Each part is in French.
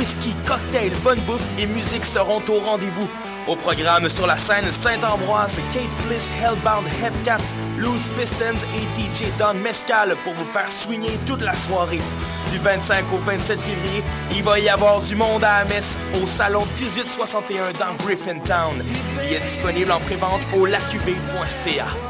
whisky, cocktails, bonne bouffe et musique seront au rendez-vous. Au programme sur la scène Saint-Ambroise, Kate Bliss, Hellbound, Hepcats, Loose Pistons et DJ Don Mescal pour vous faire swinger toute la soirée. Du 25 au 27 février, il va y avoir du monde à Amess au salon 1861 dans Griffintown. Il est disponible en prévente au laqv.ca.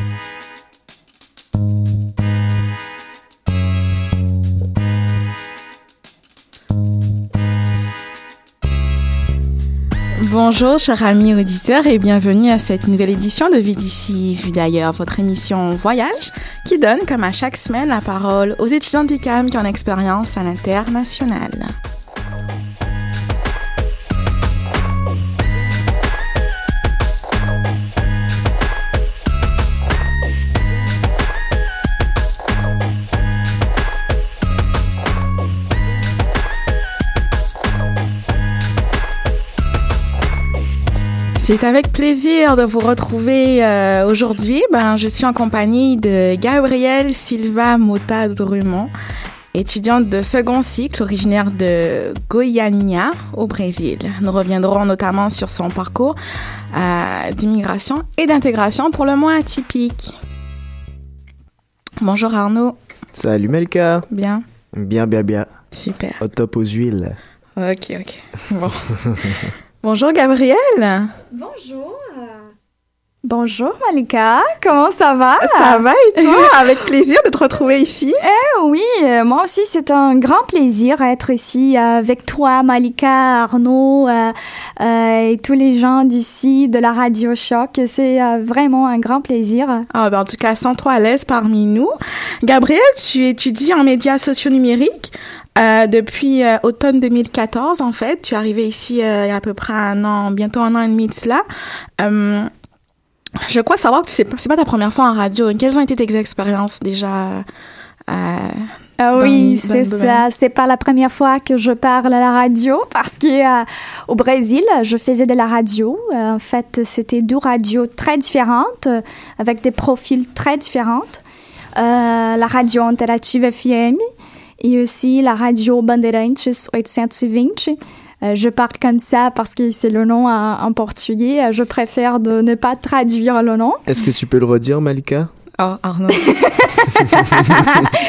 Bonjour, chers amis auditeurs, et bienvenue à cette nouvelle édition de Vie Vue d'ailleurs, votre émission Voyage qui donne, comme à chaque semaine, la parole aux étudiants du CAM qui ont expérience à l'international. C'est avec plaisir de vous retrouver euh, aujourd'hui. Ben, je suis en compagnie de Gabrielle Silva Mota Drummond, étudiante de second cycle originaire de Goiânia au Brésil. Nous reviendrons notamment sur son parcours euh, d'immigration et d'intégration pour le moins atypique. Bonjour Arnaud. Salut Melka. Bien. Bien, bien, bien. Super. Au top aux huiles. Ok, ok. Bon. Bonjour Gabrielle. Bonjour. Bonjour Malika, comment ça va? Ça va et toi? Avec plaisir de te retrouver ici. Eh oui, moi aussi c'est un grand plaisir d'être ici avec toi Malika, Arnaud euh, euh, et tous les gens d'ici de la Radio Choc. C'est euh, vraiment un grand plaisir. Ah ben en tout cas, sens-toi à l'aise parmi nous. Gabrielle, tu étudies en médias sociaux numériques. Euh, depuis euh, automne 2014, en fait, tu es arrivée ici euh, il y a à peu près un an, bientôt un an et demi de cela. Je crois savoir que c'est pas, pas ta première fois en radio. Quelles ont été tes expériences déjà ah oui, c'est ça. C'est pas la première fois que je parle à la radio parce que au Brésil, je faisais de la radio. en fait, c'était deux radios très différentes avec des profils très différents. la radio Interactive FM et aussi la radio Bandeirantes 820. Euh, je parle comme ça parce que c'est le nom en, portugais. Euh, je préfère de ne pas traduire le nom. Est-ce que tu peux le redire, Malika? Oh, Arnaud.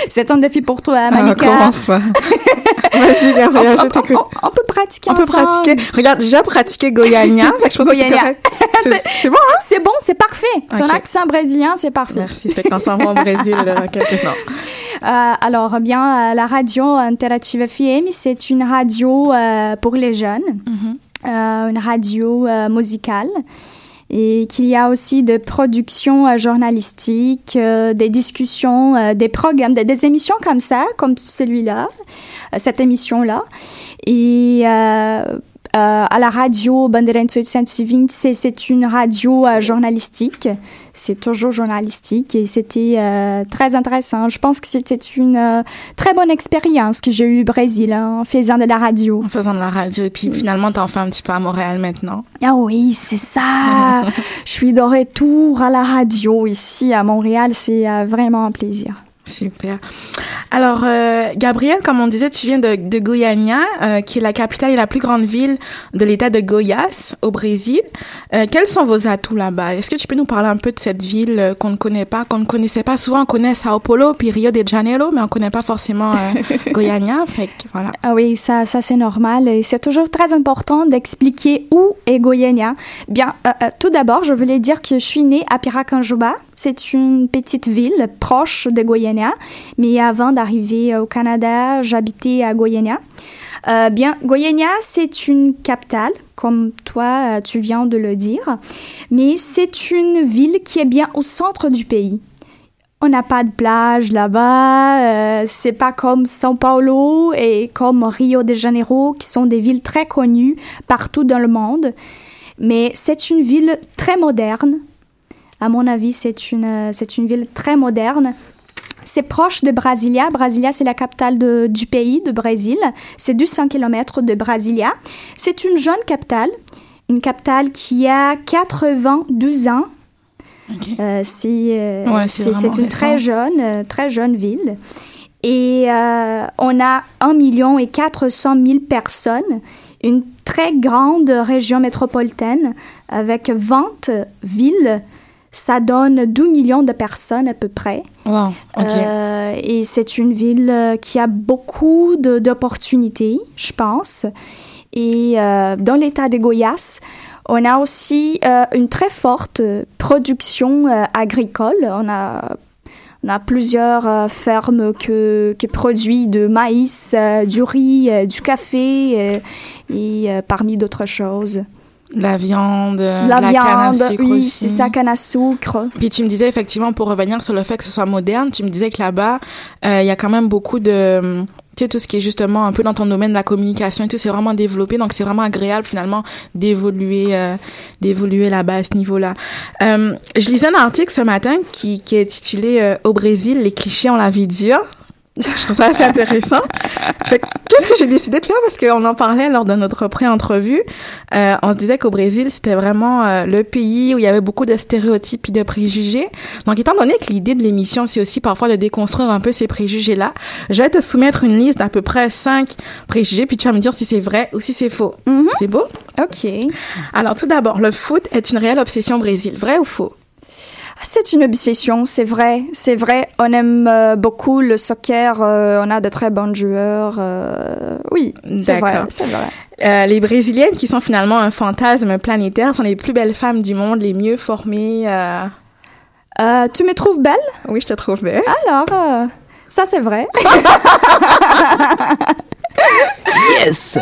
c'est un défi pour toi, ah, Malika. Ah, commence pas. Vas-y, Gabriel, je t'écoute. On, peut pratiquer On peut pratiquer. Regarde, déjà pratiqué Goiânia. je pense. C'est bon, hein? C'est bon, c'est parfait. Ton accent brésilien, c'est parfait. Merci. Fait qu'on s'en va au Brésil euh, quelque temps. Euh, alors, bien, euh, la radio Interactive FM, c'est une radio euh, pour les jeunes, mm-hmm. une radio musicale et qu'il y a aussi de productions journalistiques, des discussions, des programmes, des, émissions comme ça, comme celui-là, cette émission-là. Et euh, à la radio Bandeirantes 820, c'est une radio euh, journalistique. C'est toujours journalistique et c'était euh, très intéressant. Je pense que c'était une très bonne expérience que j'ai eue au Brésil hein, en faisant de la radio. En faisant de la radio et puis finalement, t'en fais un petit peu à Montréal maintenant. Ah oui, c'est ça. Je suis de retour à la radio ici à Montréal. C'est vraiment un plaisir. Super. Alors, euh, Gabriel, comme on disait, tu viens de, de Goiânia, euh, qui est la capitale et la plus grande ville de l'État de Goiás, au Brésil. Euh, quels sont vos atouts là-bas? Est-ce que tu peux nous parler un peu de cette ville qu'on ne connaît pas, qu'on ne connaissait pas? Souvent, on connaît Sao Paulo puis Rio de Janeiro, mais on ne connaît pas forcément Goiânia. Fait que, voilà. Ah oui, ça, ça c'est normal. Et c'est toujours très important d'expliquer où est Goiânia. Bien, tout d'abord, je voulais dire que je suis née à Piracanjuba. C'est une petite ville proche de Goiânia, mais avant d'arriver au Canada, j'habitais à Goiânia. Euh, bien, Goiânia, c'est une capitale, comme toi, euh, tu viens de le dire, mais c'est une ville qui est bien au centre du pays. On n'a pas de plage là-bas, euh, c'est pas comme São Paulo et comme Rio de Janeiro, qui sont des villes très connues partout dans le monde. Mais c'est une ville très moderne. À mon avis, c'est une, c'est une ville très moderne. C'est proche de Brasilia. Brasilia, c'est la capitale de- du pays, de Brésil. C'est 200 km de Brasilia. C'est une jeune capitale, une capitale qui a 92 ans. Euh, c'est euh, Ouais, c'est c'est- vraiment c'est une récent. très jeune, euh, très jeune ville. Et euh, on a 1 million et 400 000 personnes, une très grande région métropolitaine avec 20 villes. Ça donne 12 millions de personnes à peu près. Wow. Euh, et c'est une ville euh, qui a beaucoup d'opportunités, je pense. Et euh, dans l'état de Goiás, on a aussi euh, une très forte production agricole. On a, on a plusieurs fermes que, qui produisent de maïs, du riz, du café et parmi d'autres choses. La viande, La, canne à viande, sucre oui, aussi. c'est ça, canne à sucre. Puis tu me disais effectivement pour revenir sur le fait que ce soit moderne, tu me disais que là-bas euh, il y a quand même beaucoup de tu sais tout ce qui est justement un peu dans ton domaine de la communication et tout c'est vraiment développé donc c'est vraiment agréable finalement d'évoluer euh, d'évoluer là-bas à ce niveau-là. Euh, je lisais un article ce matin qui qui est intitulé euh, au Brésil les clichés ont la vie dure. Je trouve ça assez intéressant. Que, qu'est-ce que j'ai décidé de faire? Parce qu'on en parlait lors de notre pré-entrevue. Euh, on se disait qu'au Brésil, c'était vraiment euh, le pays où il y avait beaucoup de stéréotypes et de préjugés. Donc, étant donné que l'idée de l'émission, c'est aussi parfois de déconstruire un peu ces préjugés-là, je vais te soumettre une liste d'à peu près cinq préjugés, puis tu vas me dire si c'est vrai ou si c'est faux. Mhm. C'est beau? OK. Alors, tout d'abord, le foot est une réelle obsession au Brésil. Vrai ou faux? C'est une obsession, c'est vrai, c'est vrai. On aime euh, beaucoup le soccer, euh, on a de très bons joueurs. euh, oui, c'est vrai, c'est vrai. Euh, les Brésiliennes, qui sont finalement un fantasme planétaire, sont les plus belles femmes du monde, les mieux formées. euh, Euh, tu me trouves belle? Oui, je te trouve belle. Alors, euh, ça c'est vrai. Yes!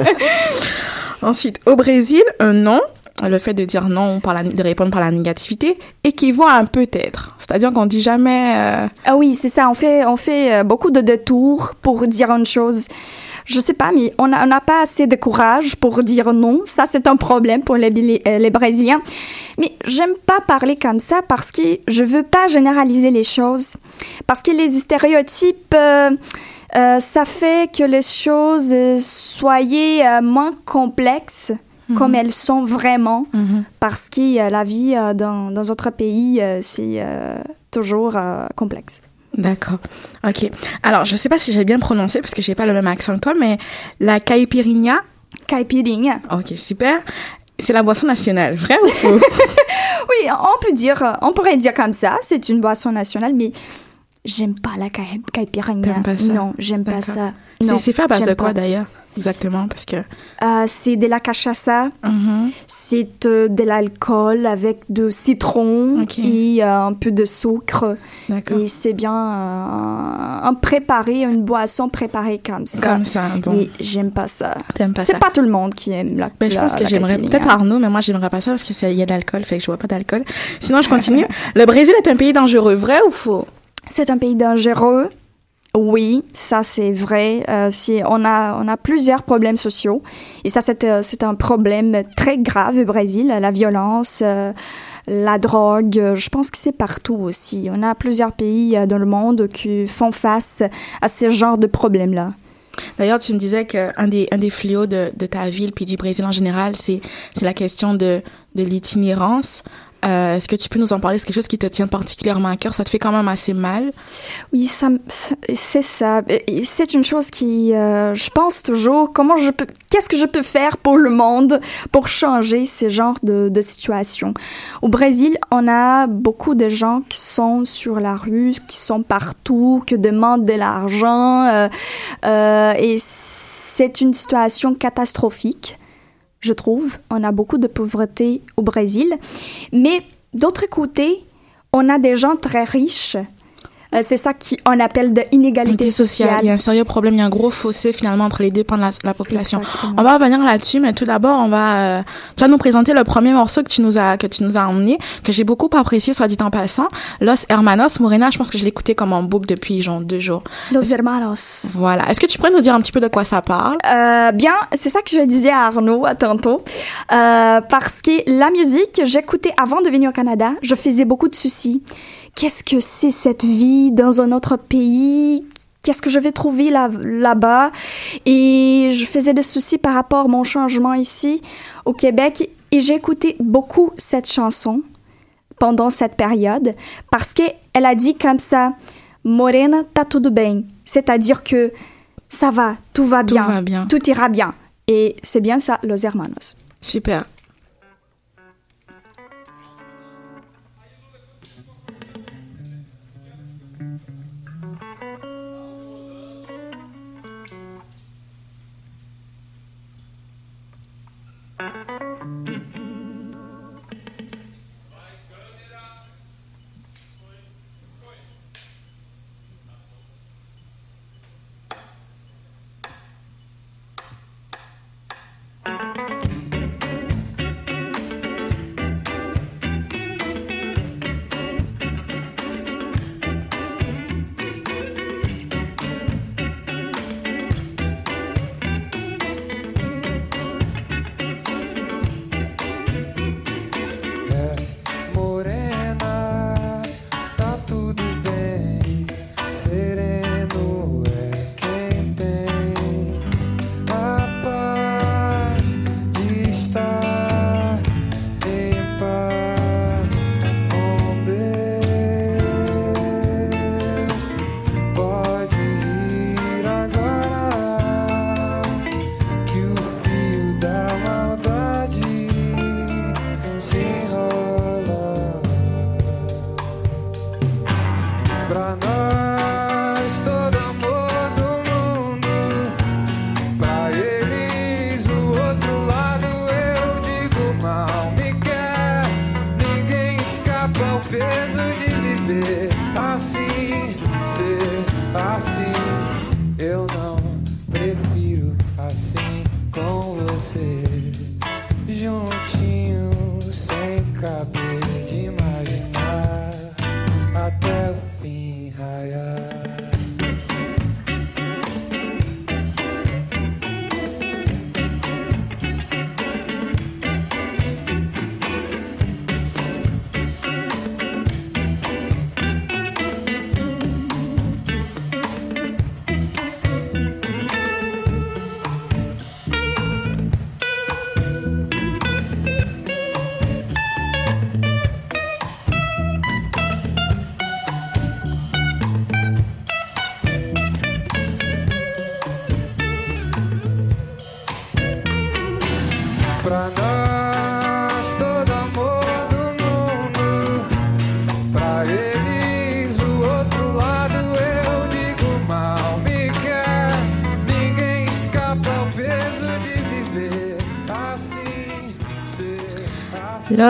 Ensuite, au Brésil, un non, le fait de dire non, par la, de répondre par la négativité, équivaut à un peut-être. C'est-à-dire qu'on dit jamais... euh, ah oui, c'est ça, on fait, on fait euh, beaucoup de détours pour dire une chose. Je sais pas, mais on n'a pas assez de courage pour dire non. Ça, c'est un problème pour les, euh, les Brésiliens. Mais j'aime pas parler comme ça parce que je veux pas généraliser les choses. Parce que les stéréotypes, ça fait que les choses soient moins complexes comme elles sont vraiment. Parce que euh, la vie euh, dans, dans d'autres pays, euh, c'est toujours complexe. D'accord. Ok. Alors, je sais pas si j'ai bien prononcé parce que j'ai pas le même accent que toi, mais la caipirinha? Caipirinha. Ok, super. C'est la boisson nationale. Vrai ou faux? Oui, on peut dire, on pourrait dire comme ça, c'est une boisson nationale, mais j'aime pas la cai- caipirinha. T'aimes pas ça? Non, j'aime pas ça. C'est- Non, c'est fait à base de quoi d'ailleurs? Exactement, parce que. Euh, c'est de la cachaça, Mhm. c'est euh, de l'alcool avec de citron et euh, un peu de sucre. D'accord. Et c'est bien un préparé, une boisson préparée comme ça. Comme ça, bon. Et j'aime pas ça. T'aimes pas C'est pas tout le monde qui aime la Ben, je la- pense que j'aimerais peut-être Arnaud, mais moi j'aimerais pas ça parce que c'est- il y a de l'alcool, fait que je vois pas d'alcool. Sinon, je continue. le Brésil est un pays dangereux, vrai ou faux? C'est un pays dangereux. Oui, ça c'est vrai. Euh, on a on a plusieurs problèmes sociaux et ça c'est euh, un problème très grave au Brésil, la violence, euh, la drogue. Je pense que c'est partout aussi. On a plusieurs pays dans le monde qui font face à ce genre de problèmes là. D'ailleurs, tu me disais qu'un des un des fléaux de, de ta ville puis du Brésil en général, c'est la question de de l'itinérance. Euh, Est-ce que tu peux nous en parler? C'est quelque chose qui te tient particulièrement à cœur? Ça te fait quand même assez mal? Oui, c'est ça. C'est une chose qui, euh, je pense toujours, comment je peux, qu'est-ce que je peux faire pour le monde pour changer ce genre de, de situation? Au Brésil, on a beaucoup de gens qui sont sur la rue, qui sont partout, qui demandent de l'argent, euh, et c'est une situation catastrophique. Je trouve, on a beaucoup de pauvreté au Brésil, mais d'autre côté, on a des gens très riches Euh, c'est ça qu'on appelle de inégalité sociale. Il y a un sérieux problème, il y a un gros fossé finalement entre les deux pans de la, population. On va revenir là-dessus, mais tout d'abord, on va, euh, tu vas nous présenter le premier morceau que tu nous as que tu nous as emmené, que j'ai beaucoup apprécié, soit dit en passant, Los Hermanos Morena. Je pense que je l'ai écouté comme en boucle depuis genre deux jours. Los Hermanos. Voilà. Est-ce que tu pourrais nous dire un petit peu de quoi ça parle? Euh, Bien, c'est ça que je disais à Arnaud à tantôt, euh, parce que la musique, j'écoutais avant de venir au Canada, je faisais beaucoup de soucis qu'est-ce que c'est cette vie dans un autre pays? Qu'est-ce que je vais trouver là, là-bas? Et je faisais des soucis par rapport à mon changement ici au Québec et j'ai écouté beaucoup cette chanson pendant cette période parce qu'elle a dit comme ça Morena, tá tudo bem. C'est-à-dire que ça va, tout va bien, tout, va bien. tout ira bien. Et c'est bien ça, Los Hermanos. Super.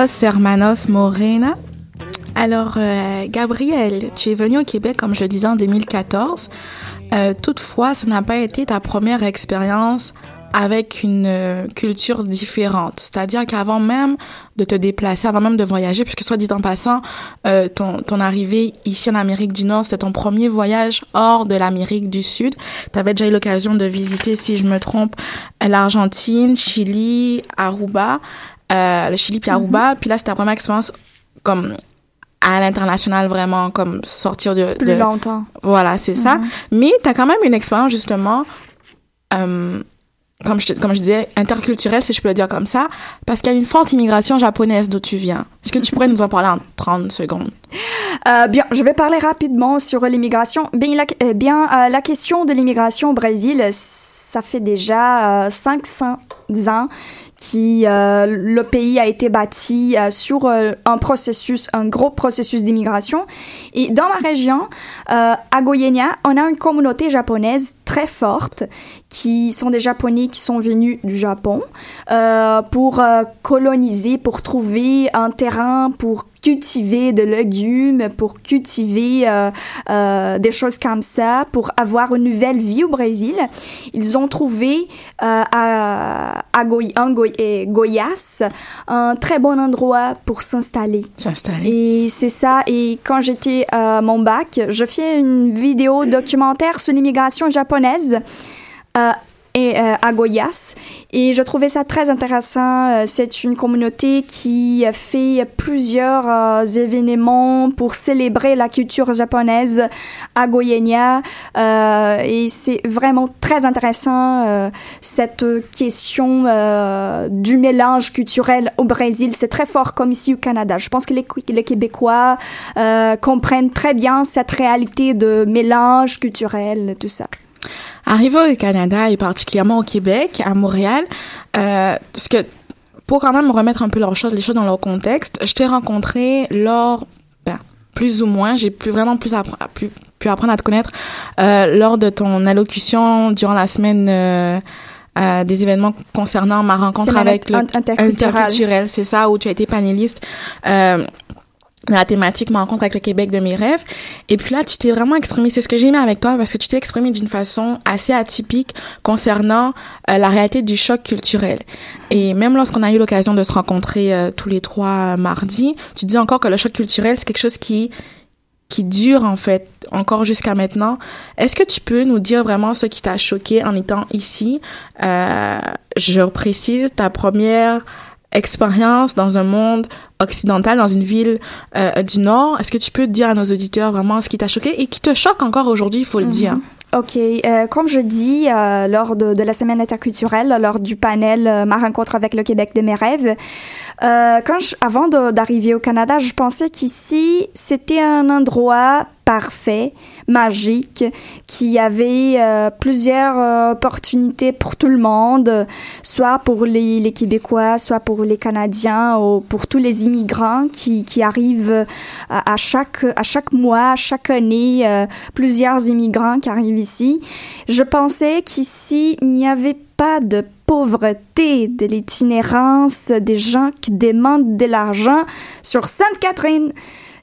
Hermanos Morena. Alors, euh, Gabriel, tu es venu au Québec, comme je le disais, en 2014. Euh, toutefois, ce n'a pas été ta première expérience avec une euh, culture différente. C'est-à-dire qu'avant même de te déplacer, avant même de voyager, puisque soit dit en passant, ton, ton arrivée ici en Amérique du Nord, c'était ton premier voyage hors de l'Amérique du Sud. Tu avais déjà eu l'occasion de visiter, si je me trompe, l'Argentine, Chili, Aruba euh, le Chili puis Aruba. Mhm. Puis là, c'était la première expérience comme à l'international vraiment comme sortir de plus longtemps voilà c'est ça mhm. mais tu as quand même une expérience justement euh, comme je, comme je disais, interculturelle, si je peux le dire comme ça, parce qu'il y a une forte immigration japonaise d'où tu viens? Est-ce que tu pourrais nous en parler en 30 secondes? Euh, bien, je vais parler rapidement sur l'immigration. Bien, la, euh, euh, la question de l'immigration au Brésil, ça fait déjà 500 ans qui euh, le pays a été bâti euh, sur euh, un processus, un gros processus d'immigration. Et dans ma région, à Goiânia, on a une communauté japonaise très forte qui sont des Japonais qui sont venus du Japon pour coloniser, pour trouver un terrain pour cultiver des légumes, pour cultiver euh, euh, des choses comme ça, pour avoir une nouvelle vie au Brésil. Ils ont trouvé euh, à, à Goy en Goy et Goiás un très bon endroit pour s'installer. S'installer. Et c'est ça. Et quand j'étais à mon bac, je fais une vidéo documentaire sur l'immigration japonaise. euh, et euh, à Goiás et je trouvais ça très intéressant. Euh, C'est une communauté qui fait plusieurs euh, événements pour célébrer la culture japonaise à Goiânia Euh, et c'est vraiment très intéressant euh, cette question du mélange culturel au Brésil. C'est très fort comme ici au Canada. Je pense que les, les Québécois comprennent très bien cette réalité de mélange culturel, tout ça. Arrivé au Canada et particulièrement au Québec, à Montréal, euh, parce que pour quand même remettre un peu leurs choses, les choses dans leur contexte, je t'ai rencontré lors, ben, plus ou moins, j'ai pu vraiment plus appre- pu, pu apprendre à te connaître euh, lors de ton allocution durant la semaine euh, euh, des événements concernant ma rencontre avec le interculturel, c'est ça, où tu as été panéliste. Euh, la thématique ma rencontre avec le Québec de mes rêves. Et puis là tu t'es vraiment exprimé. C'est ce que j'ai aimé avec toi parce que tu t'es exprimé d'une façon assez atypique concernant euh, la réalité du choc culturel. Et même lorsqu'on a eu l'occasion de se rencontrer euh, tous les trois euh, mardi tu dis encore que le choc culturel c'est quelque chose qui qui dure en fait encore jusqu'à maintenant. Est-ce que tu peux nous dire vraiment ce qui t'a choqué en étant ici? Euh, Je précise ta première expérience dans un monde occidental, dans une ville euh, du Nord. Est-ce que tu peux dire à nos auditeurs vraiment ce qui t'a choqué et qui te choque encore aujourd'hui, il faut le dire? Ok, euh, comme je dis euh, lors de, de la semaine interculturelle, lors du panel euh, Ma rencontre avec le Québec de mes rêves, quand je- avant d'arriver au Canada, je pensais qu'ici c'était un endroit parfait, magique, qui avait euh, plusieurs euh, opportunités pour tout le monde, soit pour les, Québécois, soit pour les Canadiens, ou pour tous les immigrants qui, arrivent à, à chaque à chaque mois, chaque année, euh, plusieurs immigrants qui arrivent ici. Je pensais qu'ici il n'y avait pas de pauvreté, de l'itinérance, des gens qui demandent de l'argent sur Sainte-Catherine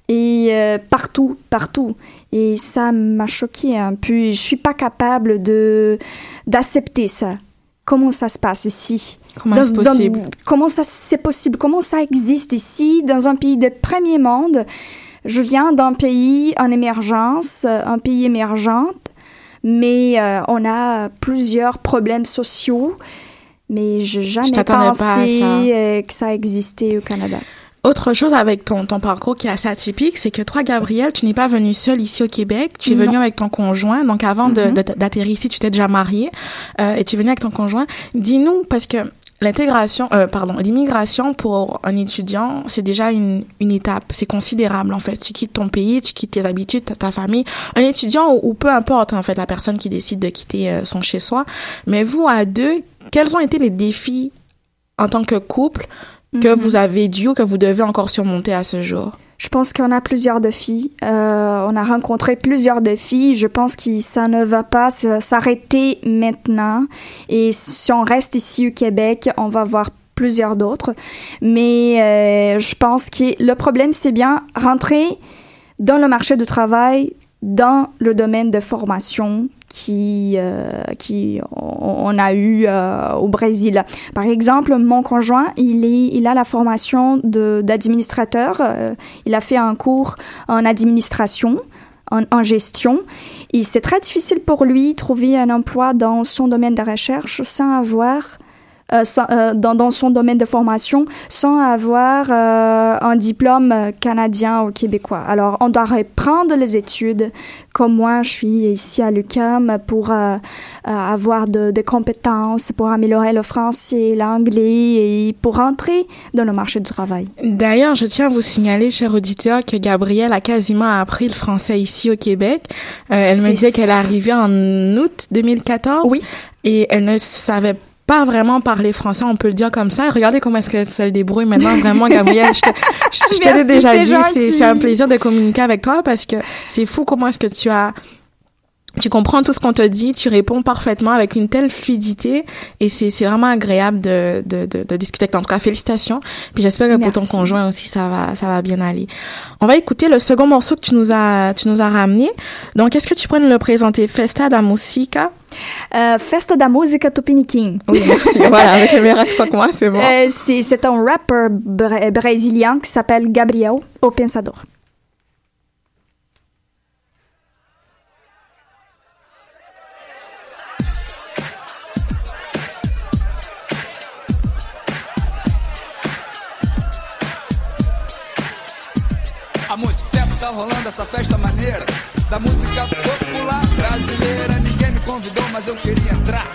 et euh, partout, partout. Et ça m'a choqué un peu. Je suis pas capable de d'accepter ça. Comment ça se passe ici? Comment dans- possible? Comment ça c'est possible? Comment ça existe ici dans un pays de premier monde? Je viens d'un pays en émergence, euh, un pays émergent, mais euh, on a plusieurs problèmes sociaux. Mais je jamais t'attendais pensé pas que ça existait au Canada. Autre chose avec ton, ton parcours qui est assez atypique, c'est que toi, Gabrielle, tu n'es pas venue seule ici au Québec. Tu es Non. venue avec ton conjoint. Donc, avant de- d'atterrir ici, tu t'es déjà mariée euh, et tu es venue avec ton conjoint. Dis-nous, parce que l'intégration, euh, pardon, l'immigration pour un étudiant, c'est déjà une, une étape. C'est considérable, en fait. Tu quittes ton pays, tu quittes tes habitudes, ta, ta famille. Un étudiant ou, ou peu importe, en fait, la personne qui décide de quitter euh, son chez-soi. Mais vous, à deux, quels ont été les défis en tant que couple que Mhm. vous avez dû ou que vous devez encore surmonter à ce jour? Je pense qu'on a plusieurs défis. Euh, on a rencontré plusieurs défis. Je pense que ça ne va pas s'arrêter maintenant. Et si on reste ici au Québec, on va voir plusieurs d'autres. Mais euh, je pense que le problème, c'est bien rentrer dans le marché du travail dans le domaine de formation qui euh, qui on, a eu euh, au Brésil. Par exemple, mon conjoint, il a la formation d'administrateur. euh, il a fait un cours en administration. En, en gestion. Et c'est très difficile pour lui trouver un emploi dans son domaine de recherche sans avoir dans, dans son domaine de formation sans avoir euh, un diplôme euh, canadien ou québécois. Alors, on doit reprendre les études, comme moi, je suis ici à l'UQAM pour euh, euh, avoir de, de compétences, pour améliorer le français, l'anglais et pour entrer dans le marché du travail. D'ailleurs, je tiens à vous signaler, cher auditeur, que Gabrielle a quasiment appris le français ici au Québec. Euh, elle me disait qu'elle est arrivée en août 2014. Oui. Et elle ne savait pas vraiment parler français, on peut le dire comme ça. Regardez comment est-ce qu'elle se débrouille maintenant. Vraiment, Gabrielle, je Merci, déjà dit, c'est un plaisir de communiquer avec toi parce que c'est fou comment est-ce que tu as tu comprends tout ce qu'on te dit, tu réponds parfaitement avec une telle fluidité et c'est c'est vraiment agréable de, de, de, de discuter avec toi. En tout cas, félicitations. Puis j'espère que pour ton conjoint aussi ça va ça va bien aller. On va écouter le second morceau que tu nous as tu nous as ramené. Donc est-ce que tu pourrais nous le présenter? Festa da Musica? Euh, Festa da Música Tupiniquim. Oui, merci. voilà, avec le meilleur accent que moi, c'est bon. Euh, c'est un rappeur brésilien qui s'appelle Gabriel O Pensador. Tá rolando essa festa maneira da música popular brasileira. Ninguém me convidou, mas eu queria entrar.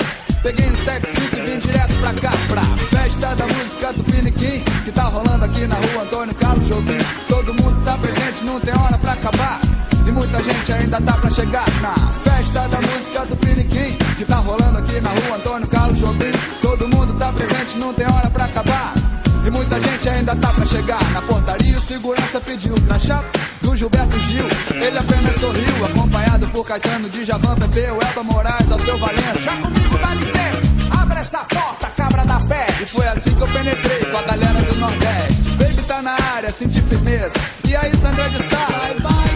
Peguei um 75 e vim direto pra cá, pra festa da música do Piniquim, que tá rolando aqui na rua Antônio Carlos Jobim. Todo mundo tá presente, não tem hora pra acabar. E muita gente ainda tá pra chegar na festa da música do Piniquim, que tá rolando aqui na rua Antônio Carlos Jobim. Todo mundo tá presente, não tem hora pra acabar. E muita gente ainda tá pra chegar na portaria. O segurança pediu crachá do Gilberto Gil. Ele apenas sorriu, acompanhado por Caetano, de Javan, Pepe, Elba Moraes, ao seu Valença. Já comigo, dá licença, abre essa porta, cabra da pé. E foi assim que eu penetrei com a galera do Nordeste. Baby tá na área, senti firmeza. E aí, Sandra de Sá? Vai, vai,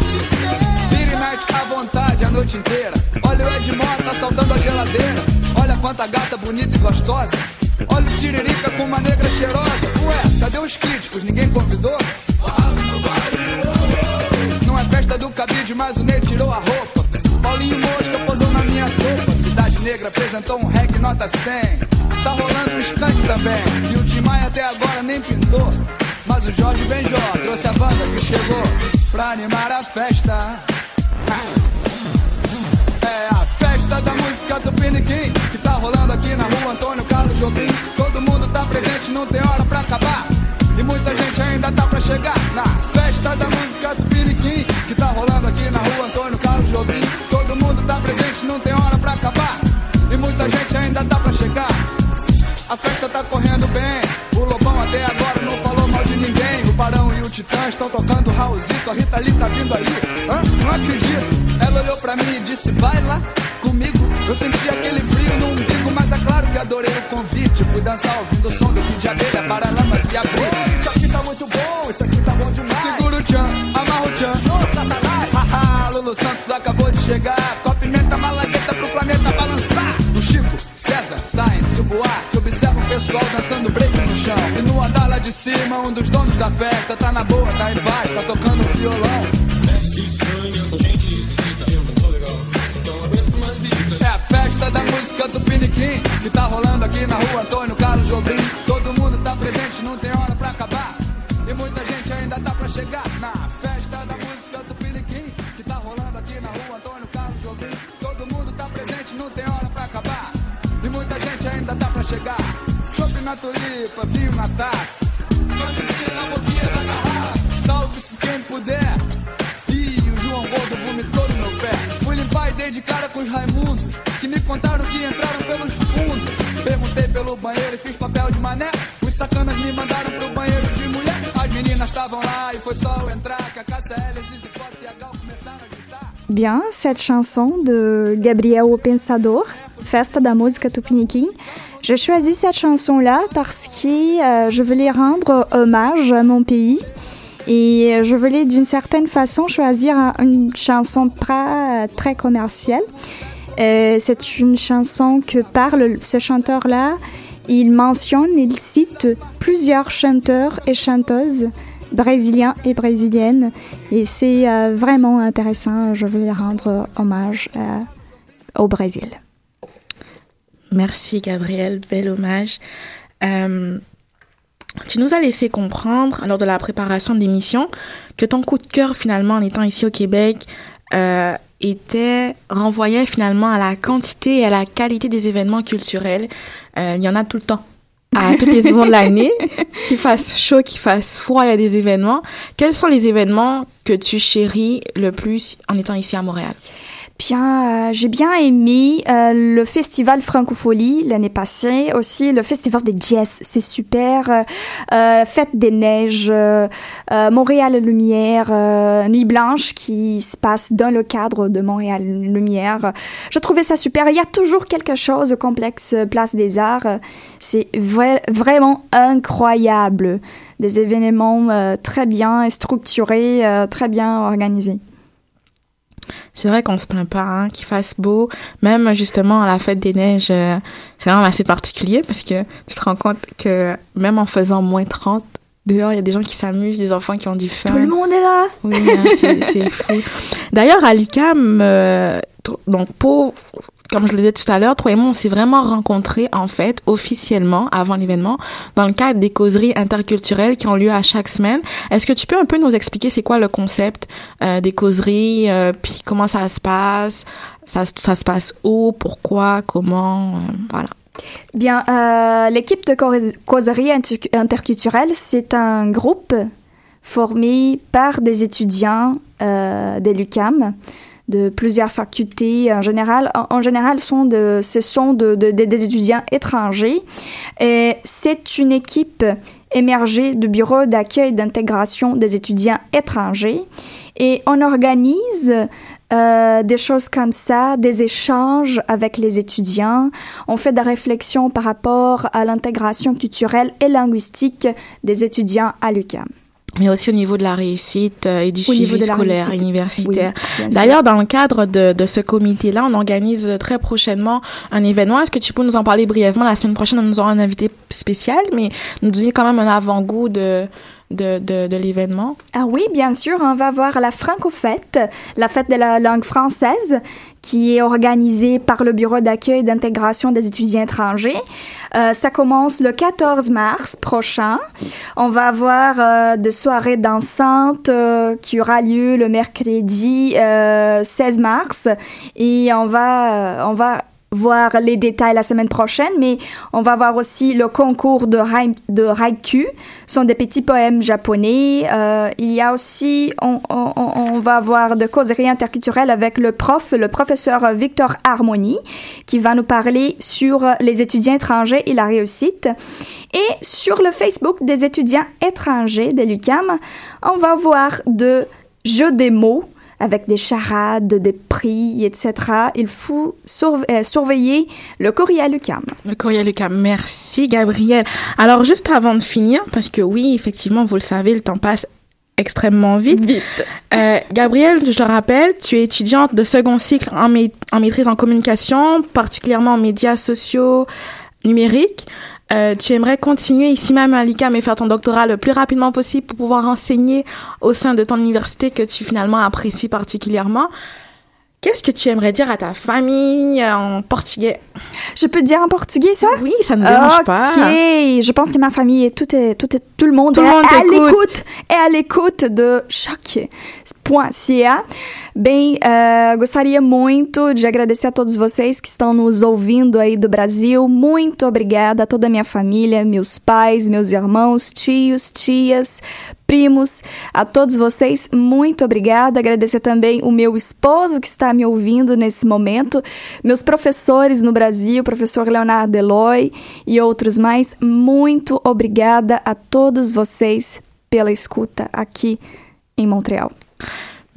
Vira e mexe à vontade a noite inteira. Olha o Ed Mota saltando a geladeira. Olha quanta gata bonita e gostosa. Olha o Tiririca com uma os críticos? Ninguém convidou? Não é festa do cabide, mas o Ney tirou a roupa. Paulinho Mosca posou na minha sopa. Cidade Negra apresentou um reggae nota 100. Tá rolando um skunk também. E o Tim Maia até agora nem pintou. Mas o Jorge Benjó trouxe a banda que chegou pra animar a festa. É a festa da música do Piniquim Que tá rolando aqui na rua Antônio Carlos Jobim Todo mundo tá presente, não tem hora pra acabar muita gente ainda tá pra chegar Na festa da música do Piniquim Que tá rolando aqui na rua Antônio Carlos Jobim. Todo mundo tá presente, não tem hora pra acabar. E muita gente ainda tá pra chegar. A festa tá correndo bem. O Lobão até agora não falou mal de ninguém. O Barão e o Titã estão tocando Raulzito. A Rita Lee tá vindo ali Hã? Não acredito. Ela olhou pra mim e disse: Vai lá comigo. Eu senti aquele frio no umbigo, mas adorei o convite. Fui dançar ouvindo o som do Kid de Abelha, Paralamas e Abrites. Isso aqui tá muito bom, isso aqui tá bom demais. Segura o tchan, amarra o tchan. Show, Satanás. Haha, Lulu Santos acabou de chegar. Com a pimenta malagueta pro planeta balançar. O Chico, César, Science, o Buarque. Observa o pessoal dançando break no chão. E no andar lá de cima, um dos donos da festa tá na boa, tá em paz, tá tocando violão. Da música do Piniquim Que tá rolando aqui na rua Antônio Carlos Jobim. Todo mundo tá presente, não tem hora pra acabar. E muita gente ainda tá pra chegar Na festa da música do Piniquim Que tá rolando aqui na rua Antônio Carlos Jobim. Todo mundo tá presente, não tem hora pra acabar. E muita gente ainda tá pra chegar. Chope na tulipa, vinho na taça. Camisinha na boquinha da garrafa Salve-se quem puder Bien, cette chanson de Gabriel Pensador, Festa da Música Tupiniquim. Je choisis cette chanson-là parce que euh, je voulais rendre hommage à mon pays. Et je voulais d'une certaine façon choisir une chanson pas très commerciale. Euh, c'est une chanson que parle ce chanteur-là. Il mentionne, il cite plusieurs chanteurs et chanteuses brésiliens et brésiliennes. Et c'est euh, vraiment intéressant. Je voulais rendre hommage euh, au Brésil. Merci Gabriel, bel hommage. Tu nous as laissé comprendre, lors de la préparation de l'émission, que ton coup de cœur, finalement, en étant ici au Québec, était renvoyait finalement à la quantité et à la qualité des événements culturels. Euh, il y en a tout le temps. À toutes les saisons de l'année, qu'il fasse chaud, qu'il fasse froid, il y a des événements. Quels sont les événements que tu chéris le plus en étant ici à Montréal? Bien, euh, j'ai bien aimé euh, le festival Francophonie l'année passée, aussi le festival des jazz, c'est super. Euh, Fête des neiges, Montréal Lumière, Nuit blanche qui se passe dans le cadre de Montréal Lumière. Je trouvais ça super. Il y a toujours quelque chose au complexe Place des Arts. C'est vrai- vraiment incroyable. Des événements très bien structurés, très bien organisés. C'est vrai qu'on se plaint pas hein, qu'il fasse beau. Même justement à la fête des neiges, euh, c'est vraiment assez particulier parce que tu te rends compte que même en faisant moins 30, dehors il y a des gens qui s'amusent, des enfants qui ont du fun. Tout le monde est là. Oui, hein, c'est fou. D'ailleurs, à l'UCAM, euh, donc pour, comme je le disais tout à l'heure, toi et moi, on s'est vraiment rencontrés, en fait, officiellement, avant l'événement, dans le cadre des causeries interculturelles qui ont lieu à chaque semaine. Est-ce que tu peux un peu nous expliquer c'est quoi le concept euh, des causeries, euh, puis comment ça se passe, ça, ça se passe où, pourquoi, comment, euh, voilà. Bien, l'équipe de cause- causerie inter- interculturelle, c'est un groupe formé par des étudiants euh, de l'UCAM, de plusieurs facultés. En général, en, général, sont ce sont de, de- de- des étudiants étrangers. Et c'est une équipe émergée du bureau d'accueil d'intégration des étudiants étrangers. Et on organise euh, des choses comme ça, des échanges avec les étudiants. On fait des réflexions par rapport à l'intégration culturelle et linguistique des étudiants à l'UQAM. Mais aussi au niveau de la réussite euh, et du Au niveau suivi scolaire universitaire. Oui. D'ailleurs, dans le cadre de, de ce comité-là, on organise très prochainement un événement. Est-ce que tu peux nous en parler brièvement? La semaine prochaine, nous aurons un invité spécial, mais nous donner quand même un avant-goût de, de, de, de l'événement. Ah oui, bien sûr, on va voir la Franco-Fête, la fête de la langue française, qui est organisée par le Bureau d'accueil d'intégration des étudiants étrangers. Euh, ça commence le 14 mars prochain. On va avoir euh, de soirées dansantes euh, qui aura lieu le mercredi euh, 16 mars et on va euh, on va voir les détails la semaine prochaine, mais on va voir aussi le concours de, haï- de haiku, Ce sont des petits poèmes japonais. Euh, il y a aussi, on va avoir de causeries interculturelles avec le prof, le professeur Victor Harmony, qui va nous parler sur les étudiants étrangers et la réussite. Et sur le Facebook des étudiants étrangers de l'UCAM, on va voir de jeux des mots avec des charades, des prix, etc. Il faut surve- euh, surveiller le courriel UCAM. Le courrier Lucas. Merci, Gabriel. Alors, juste avant de finir, parce que oui, effectivement, vous le savez, le temps passe extrêmement vite. Vite. Euh, Gabrielle, je le rappelle, tu es étudiante de second cycle en, ma- en maîtrise en communication, particulièrement en médias sociaux numériques. Euh, tu aimerais continuer ici même à l'UQAM et faire ton doctorat le plus rapidement possible pour pouvoir enseigner au sein de ton université que tu finalement apprécies particulièrement. Qu'est-ce que tu aimerais dire à ta famille en portugais Je peux dire en portugais ça? Oui, ça ne me dérange ok, pas. je pense que ma famille, tout est, tout est, tout le monde Tout est monde à l'écoute, est à l'écoute de choque.ca. Bem, eh, gostaria muito de agradecer a todos vocês que estão nos ouvindo aí do Brasil. Muito obrigada a toda a minha família, meus pais, meus irmãos, tios, tias, primos, a todos vocês, muito obrigada. Agradecer também o meu esposo que está me ouvindo nesse momento, meus professores no Brasil, professor Leonardo Eloy e outros mais. Muito obrigada a todos vocês pela escuta aqui em Montréal.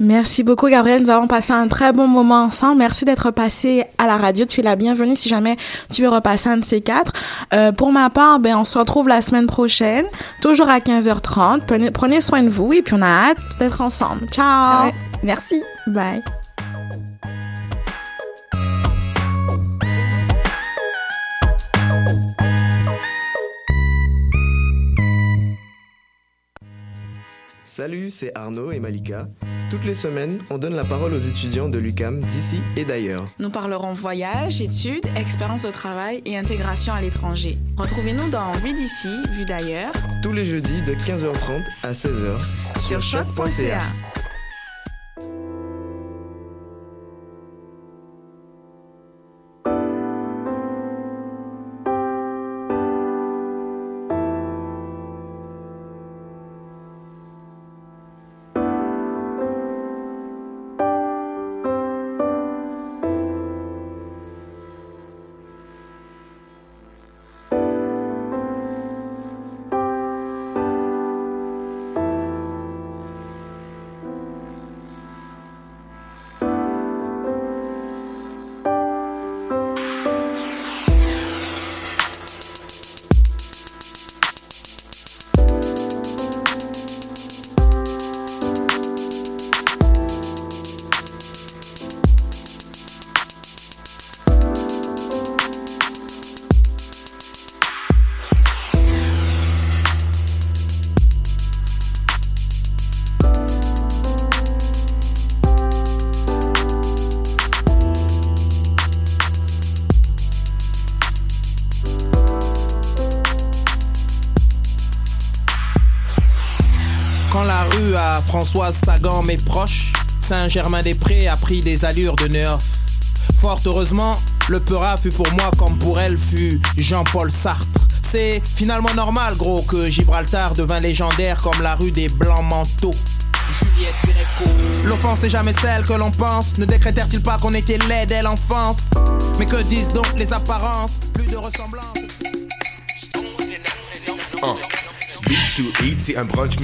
Merci beaucoup, Gabriel. Nous avons passé un très bon moment ensemble. Merci d'être passé à la radio. Tu es la bienvenue si jamais tu veux repasser un de ces quatre. Euh, pour ma part, ben, on se retrouve la semaine prochaine, toujours à 15h30. Prenez, prenez soin de vous et puis on a hâte d'être ensemble. Ciao! Ouais, Merci. Bye. Salut, c'est Arnaud et Malika. Toutes les semaines, on donne la parole aux étudiants de l'UCAM d'ici et d'ailleurs. Nous parlerons voyage, études, expérience de travail et intégration à l'étranger. Retrouvez-nous dans Vue d'ici, Vue d'ailleurs Tous les jeudis de 15h30 à 16h sur choc.ca. Françoise Sagan m'est proche, Saint-Germain-des-Prés a pris des allures de neuf. Fort heureusement, le Peura fut pour moi comme pour elle fut Jean-Paul Sartre. C'est finalement normal, gros, que Gibraltar devint légendaire comme la rue des Blancs Manteaux. L'offense n'est jamais celle que l'on pense. Ne décrétèrent-ils pas qu'on était laid dès l'enfance? Mais que disent donc les apparences? Plus de ressemblance. Uh. Beats to Eat, c'est un brunch